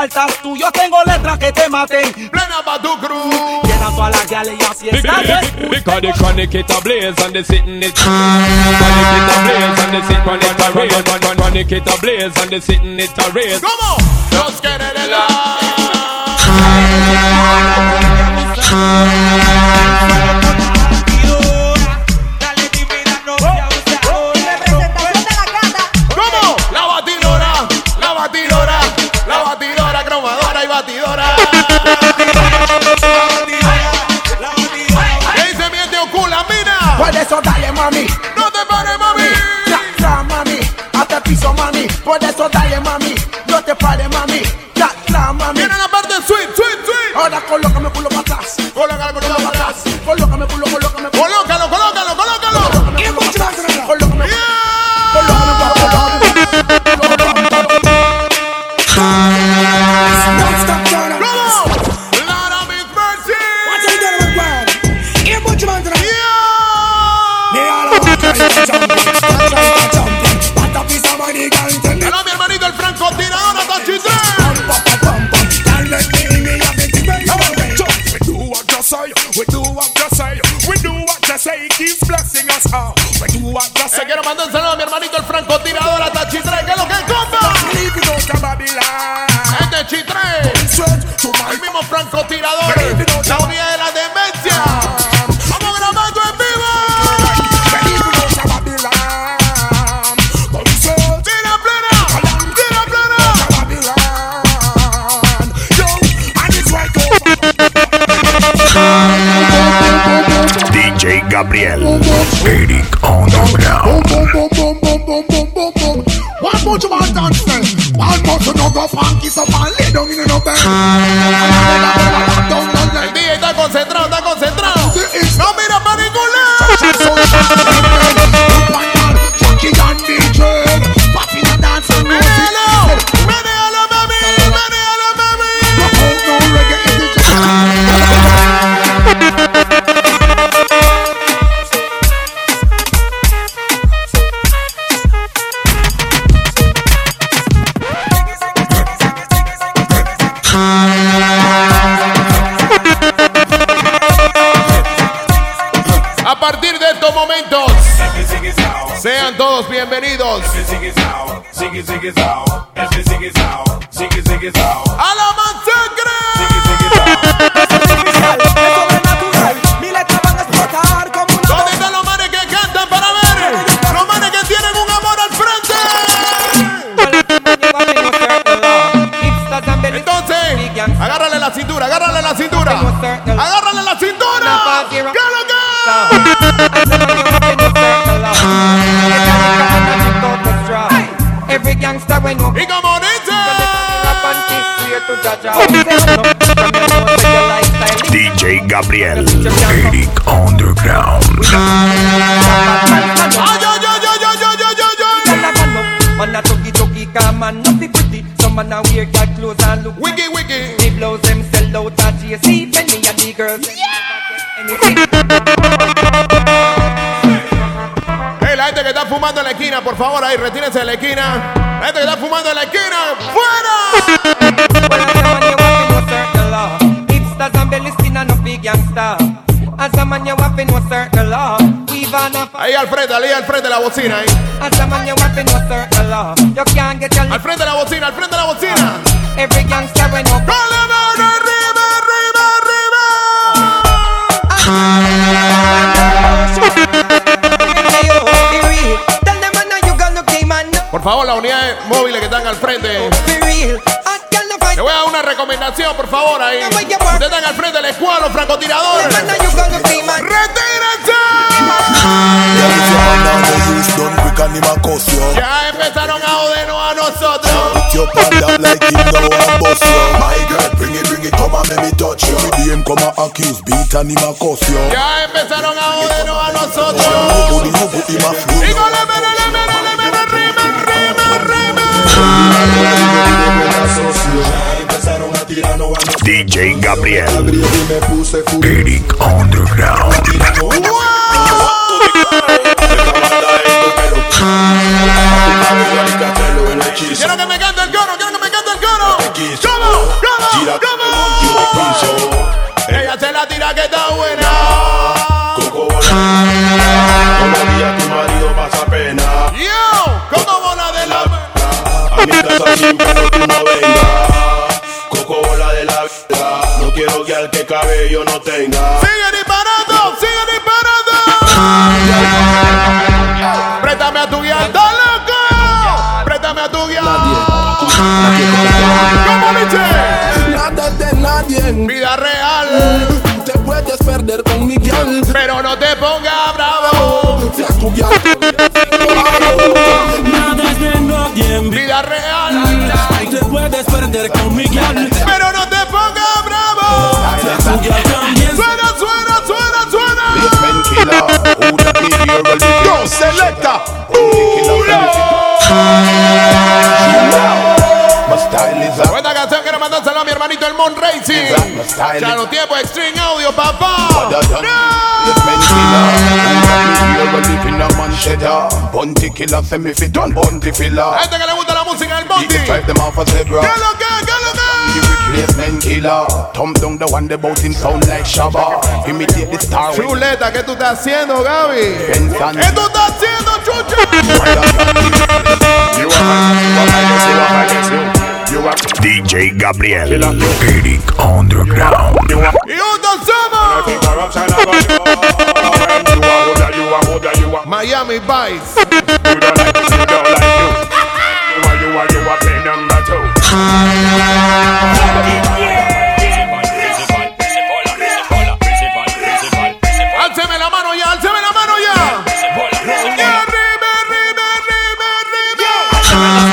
[SPEAKER 14] Faltas tú. Yo tengo letras que te maten,
[SPEAKER 2] plena pa' tu crew.
[SPEAKER 14] Llena toda la gale y así está.
[SPEAKER 10] Because the chronic it a blaze and they sitting it Chronic it a blaze and they sit on it a raise Chronic it a blaze and they sitting it a raise
[SPEAKER 2] ¿Cómo? Nos quiere de la. ¿Cómo?
[SPEAKER 1] Gabriel. Eric Underground.
[SPEAKER 11] One more to my. One more to no go funky so man lay down in the bed.
[SPEAKER 2] Concentrado. Favor, ahí, retírense de la esquina. La gente que está fumando en la esquina, ¡fuera! Ahí al frente, ahí al frente de la bocina, ahí. Al frente de la bocina, al frente de la bocina.
[SPEAKER 28] Every gangster
[SPEAKER 2] favor, las unidades móviles que están al frente. Le voy a dar una recomendación, por favor, ahí. Ustedes están al frente del escuadro, francotiradores. ¡Retírense! Ya empezaron a jodernos a nosotros. Ya empezaron a jodernos a nosotros.
[SPEAKER 29] DJ Gabriel, Eric Underground.
[SPEAKER 30] No vengas Coco bola de la vida No quiero al que cabello no tenga
[SPEAKER 2] Sigue disparando, sigue disparando. Préstame a tu guía, loco. Préstame a tu guía. ¿Cómo
[SPEAKER 30] de nadie
[SPEAKER 2] Vida real.
[SPEAKER 30] Te puedes perder con mi guial
[SPEAKER 2] Pero no te pongas bravo.
[SPEAKER 30] Si a tu guial
[SPEAKER 10] con mi
[SPEAKER 2] Pero no te pongas bravo.
[SPEAKER 10] También
[SPEAKER 2] Suena, suena, suena, suena.
[SPEAKER 30] Yo, selecta
[SPEAKER 2] Esta canción quiero mandársela a mi hermanito el Mon Racing. Ya los tiempos Extreme Audio, papá.
[SPEAKER 30] Filler.
[SPEAKER 2] Gente que le gusta la música del Monty.
[SPEAKER 30] You drive them off a zebra.
[SPEAKER 2] ¿Qué es lo que? ¿Qué es lo que?
[SPEAKER 30] The replacement killer. Thumb down the one, the bout him sound like Shabba. Imitate the star. when
[SPEAKER 2] Chuleta, ¿qué tú estás haciendo, Gaby?
[SPEAKER 30] Benson.
[SPEAKER 2] ¿Qué tú estás haciendo, Chucha?
[SPEAKER 30] You are
[SPEAKER 29] DJ Gabriel, Eric Underground.
[SPEAKER 2] Y juntos somos oh, Miami Vice. Álceme la mano ya, la mano ya. Y arriba, arriba, arriba, arriba.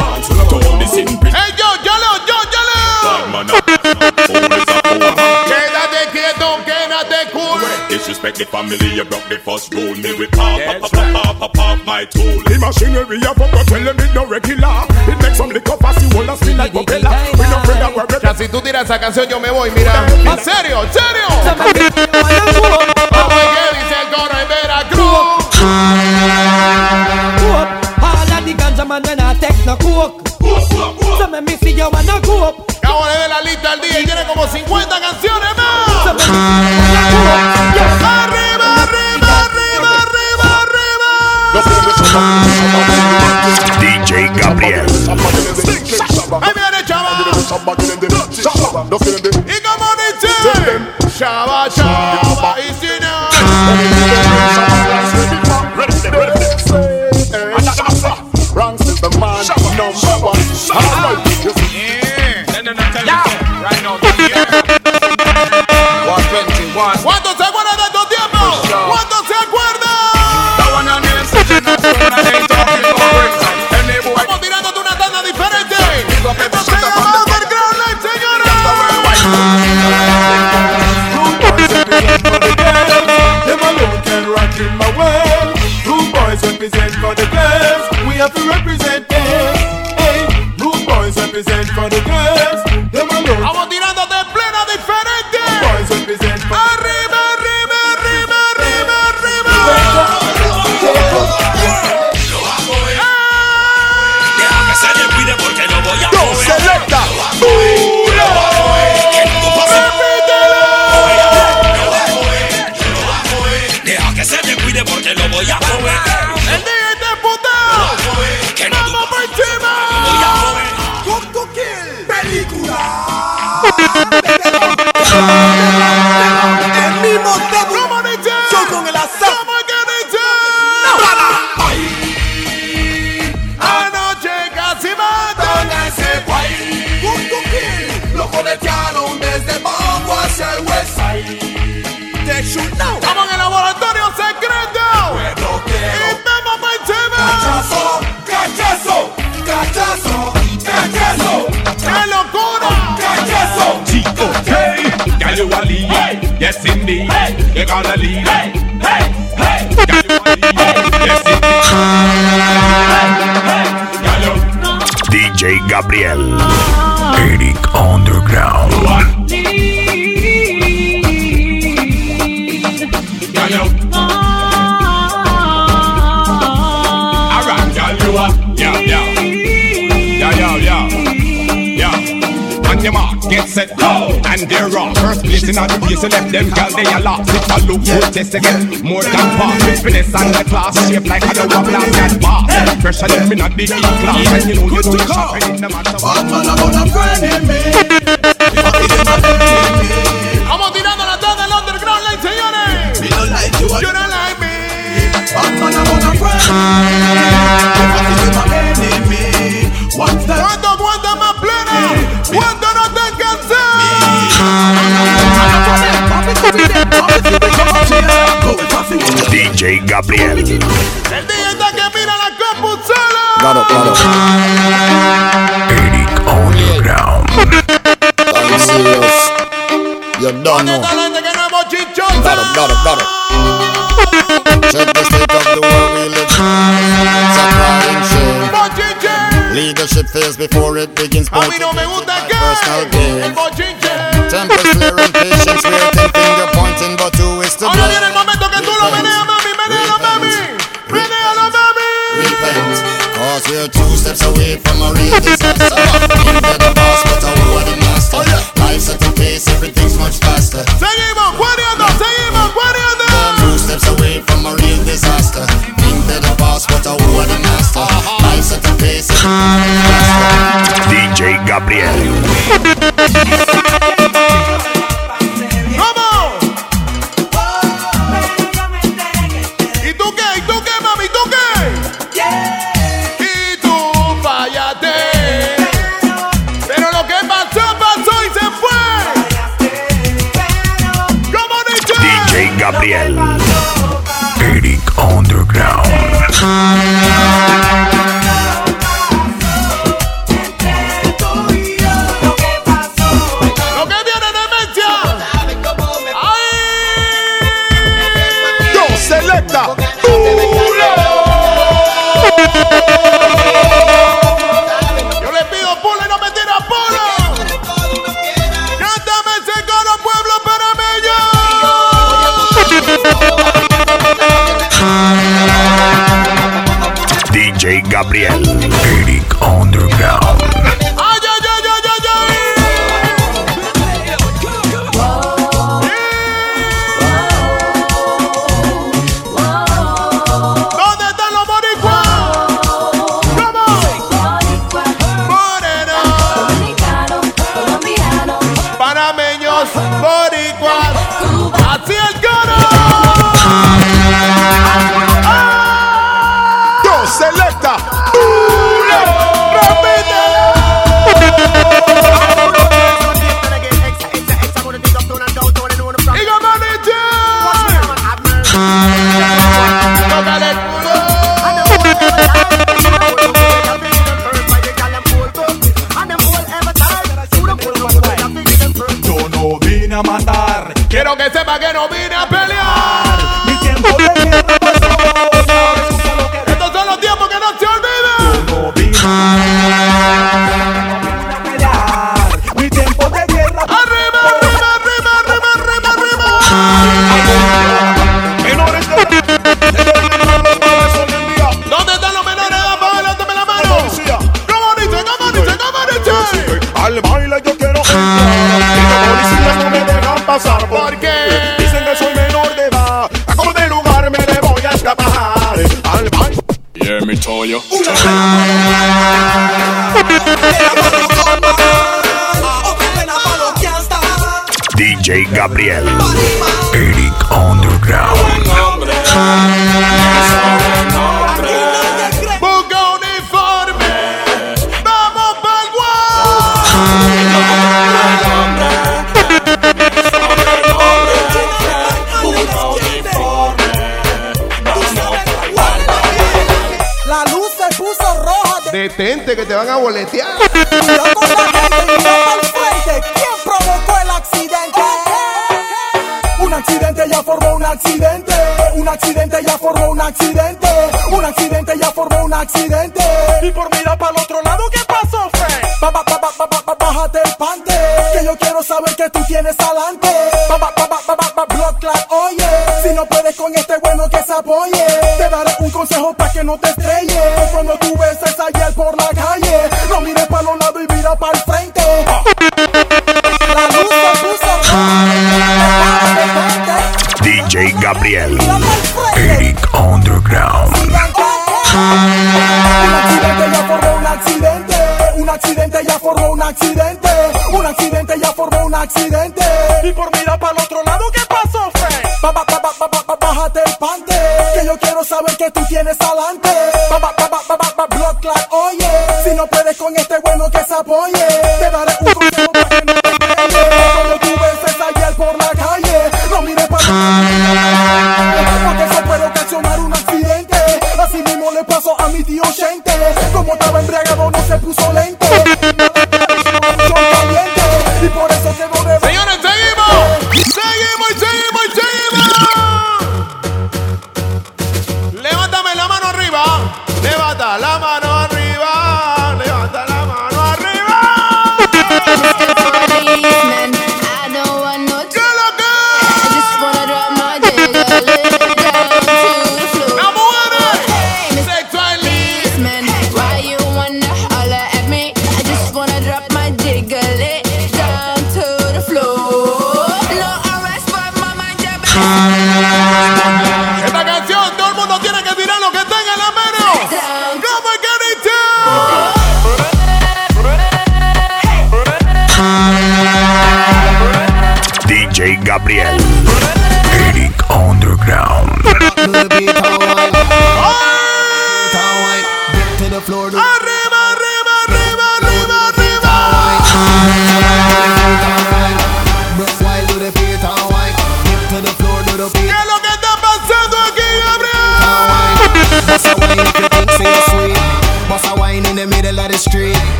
[SPEAKER 23] Disrespect the family, you broke the first rule. Me with pop, pop, pop, pop, pop, pop, my tool.
[SPEAKER 31] The machinery I fuck up tell them it no regular. It makes some liquor fast, you wanna spin like propeller.
[SPEAKER 2] Ya si tú tiras esa canción yo me voy, mira. En serio, en serio.
[SPEAKER 23] Yes, indeed. You gonna lead. Girl, you a lead. Yes, indeed. Girl, you
[SPEAKER 1] DJ Gabriel. Eric Underground.
[SPEAKER 23] Get set, go. And they're off. First place in all the race, you left them girl, they a lost. If I look good, test again. More than pass. With finesse and the class, shape like a double glass and boss. Pressure them in a the E-class. And you know you don't shop in the matter.
[SPEAKER 3] Batman, I'm on a friend in me.
[SPEAKER 2] Vamos tirando la tanda del Underground Live, señores.
[SPEAKER 3] Me don't like you.
[SPEAKER 2] You don't like me.
[SPEAKER 3] Batman, I'm on a friend. If I see my enemy, what's that?
[SPEAKER 1] DJ Gabriel.
[SPEAKER 2] El día está que mira la.
[SPEAKER 30] Claro, claro.
[SPEAKER 1] Eric.
[SPEAKER 30] I'm serious. You don't know. It, got it, got it. Check the state of the world we live in. It's a crying shame.
[SPEAKER 2] Bochinche.
[SPEAKER 30] Leadership fails before it begins.
[SPEAKER 2] A mí no me gusta el
[SPEAKER 30] Personal
[SPEAKER 2] que el
[SPEAKER 30] gain.
[SPEAKER 2] bochinche.
[SPEAKER 30] Tempers flaring, patience waiting, finger pointing, but who is to
[SPEAKER 2] Ahora viene el momento que tú lo meneas, mami. Menealo, mami. Menealo, mami.
[SPEAKER 30] Repent, cause we're two steps away from a real disaster. Into the boss, but I who are the master. Oh, Life's at a pace, everything's much faster.
[SPEAKER 2] Seguimos, cuareando, seguimos, cuareando.
[SPEAKER 30] Two steps away from a real disaster. Into the boss, but I who are the master. Uh-huh. Life's at a pace, everything's much faster.
[SPEAKER 1] DJ Gabriel. Gabriel.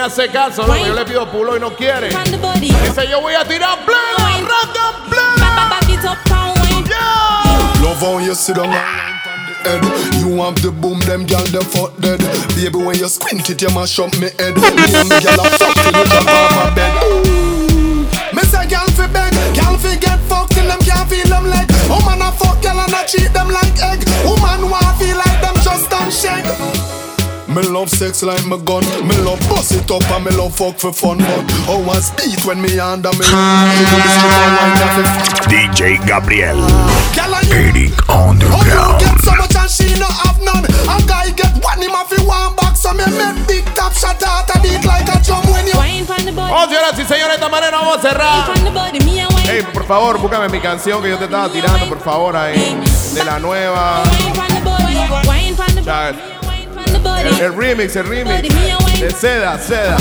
[SPEAKER 32] Me
[SPEAKER 2] hace caso, no, yo le pido pulo y no quiere. Dice, yo voy a tirar pleno, arranca
[SPEAKER 24] Love how you sit down on the head. You have the boom, them gal them fuck dead. Baby, when you squint it, you mash up me head. Me and me gal a fuck till you jump off my bed. Ooh. Me say gal fi beg, gal fi get fucked till them can't feel them leg. Woman a fuck gal and a treat them like egg. Woman want feel like them just don't shake. Me love sex like my gun. Me love bust it up and me love fuck for fun. But how I speed when me under me.
[SPEAKER 1] DJ Gabriel.
[SPEAKER 24] And you
[SPEAKER 1] Eric on the
[SPEAKER 24] Oh, you
[SPEAKER 1] ground.
[SPEAKER 24] get so much and she no have none. A guy get one, him have one back. So me make big top shot out a beat like a drum when you.
[SPEAKER 2] Oh, señoras y señores, de esta manera vamos a cerrar. Hey, por favor, búscame mi canción que yo te estaba tirando, por favor, ahí. De la nueva. Ya, El, remix, el remix. De seda, seda.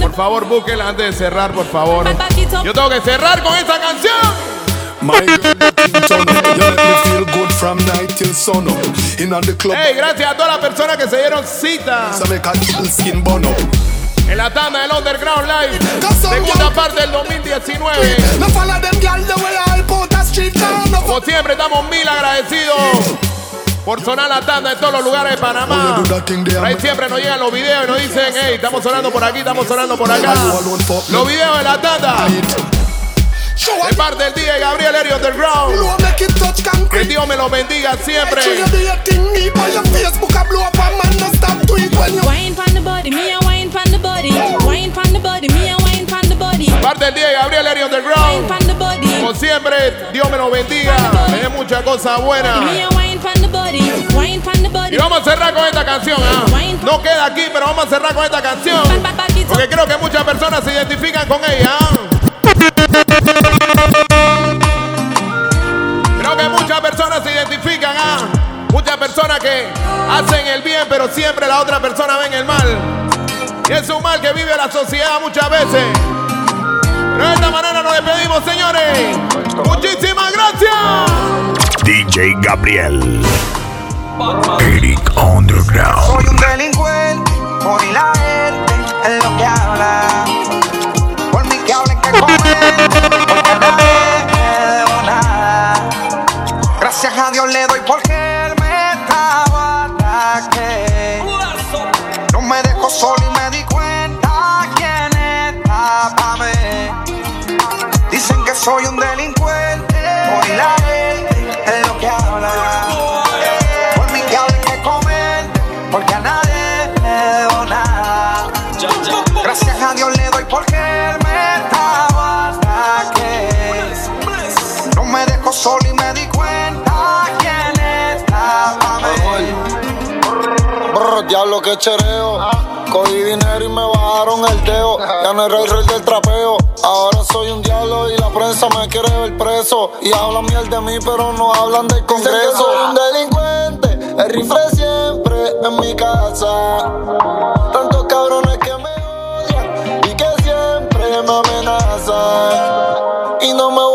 [SPEAKER 2] Por favor, búsquela antes de cerrar, por favor. Yo tengo que cerrar con esta canción.
[SPEAKER 24] My girl looking turn up. You let me feel good from night till sun up. In the club.
[SPEAKER 2] Hey, gracias a todas las personas que se dieron cita. En la tanda del Underground Live. Segunda parte del 2019.
[SPEAKER 24] No follow them gal the way I put a street down up.
[SPEAKER 2] Como siempre, estamos mil agradecidos por sonar la tanda en todos los lugares de Panamá. Por ahí siempre nos llegan los videos y nos dicen, hey, estamos sonando por aquí, estamos sonando por acá. Los videos de la tanda. De parte del DJ Gabriel Eri Underground. Que Dios me los bendiga siempre. Parte del DJ Gabriel Eri Underground. Como siempre, Dios me los bendiga. Me dé muchas cosas buenas. Vamos a cerrar con esta canción. ¿ah? No queda aquí, pero vamos a cerrar con esta canción. Porque creo que muchas personas se identifican con ella. ¿ah? Creo que muchas personas se identifican. ¿ah? Muchas personas que hacen el bien, pero siempre la otra persona ven el mal. Y es un mal que vive la sociedad muchas veces. Pero de esta manera nos despedimos, señores. Muchísimas gracias.
[SPEAKER 1] DJ Gabriel. Eric Underground.
[SPEAKER 15] Soy un delincuente, por la gente es lo que habla. Por mí que hablen que comen, porque nadie me nada. Gracias a Dios le doy porque él me estaba ataque. No me dejó solo y me di cuenta quién mí. Dicen que soy un delincuente, que
[SPEAKER 11] chereo. Cogí dinero y me bajaron el dedo. Ya no era el rey del trapeo. Ahora soy un diablo y la prensa me quiere ver preso. Y hablan miel de mí, pero no hablan del Congreso. Dicen que soy un delincuente, el rifle siempre en mi casa. Tantos cabrones que me odian y que siempre me amenazan. Y no me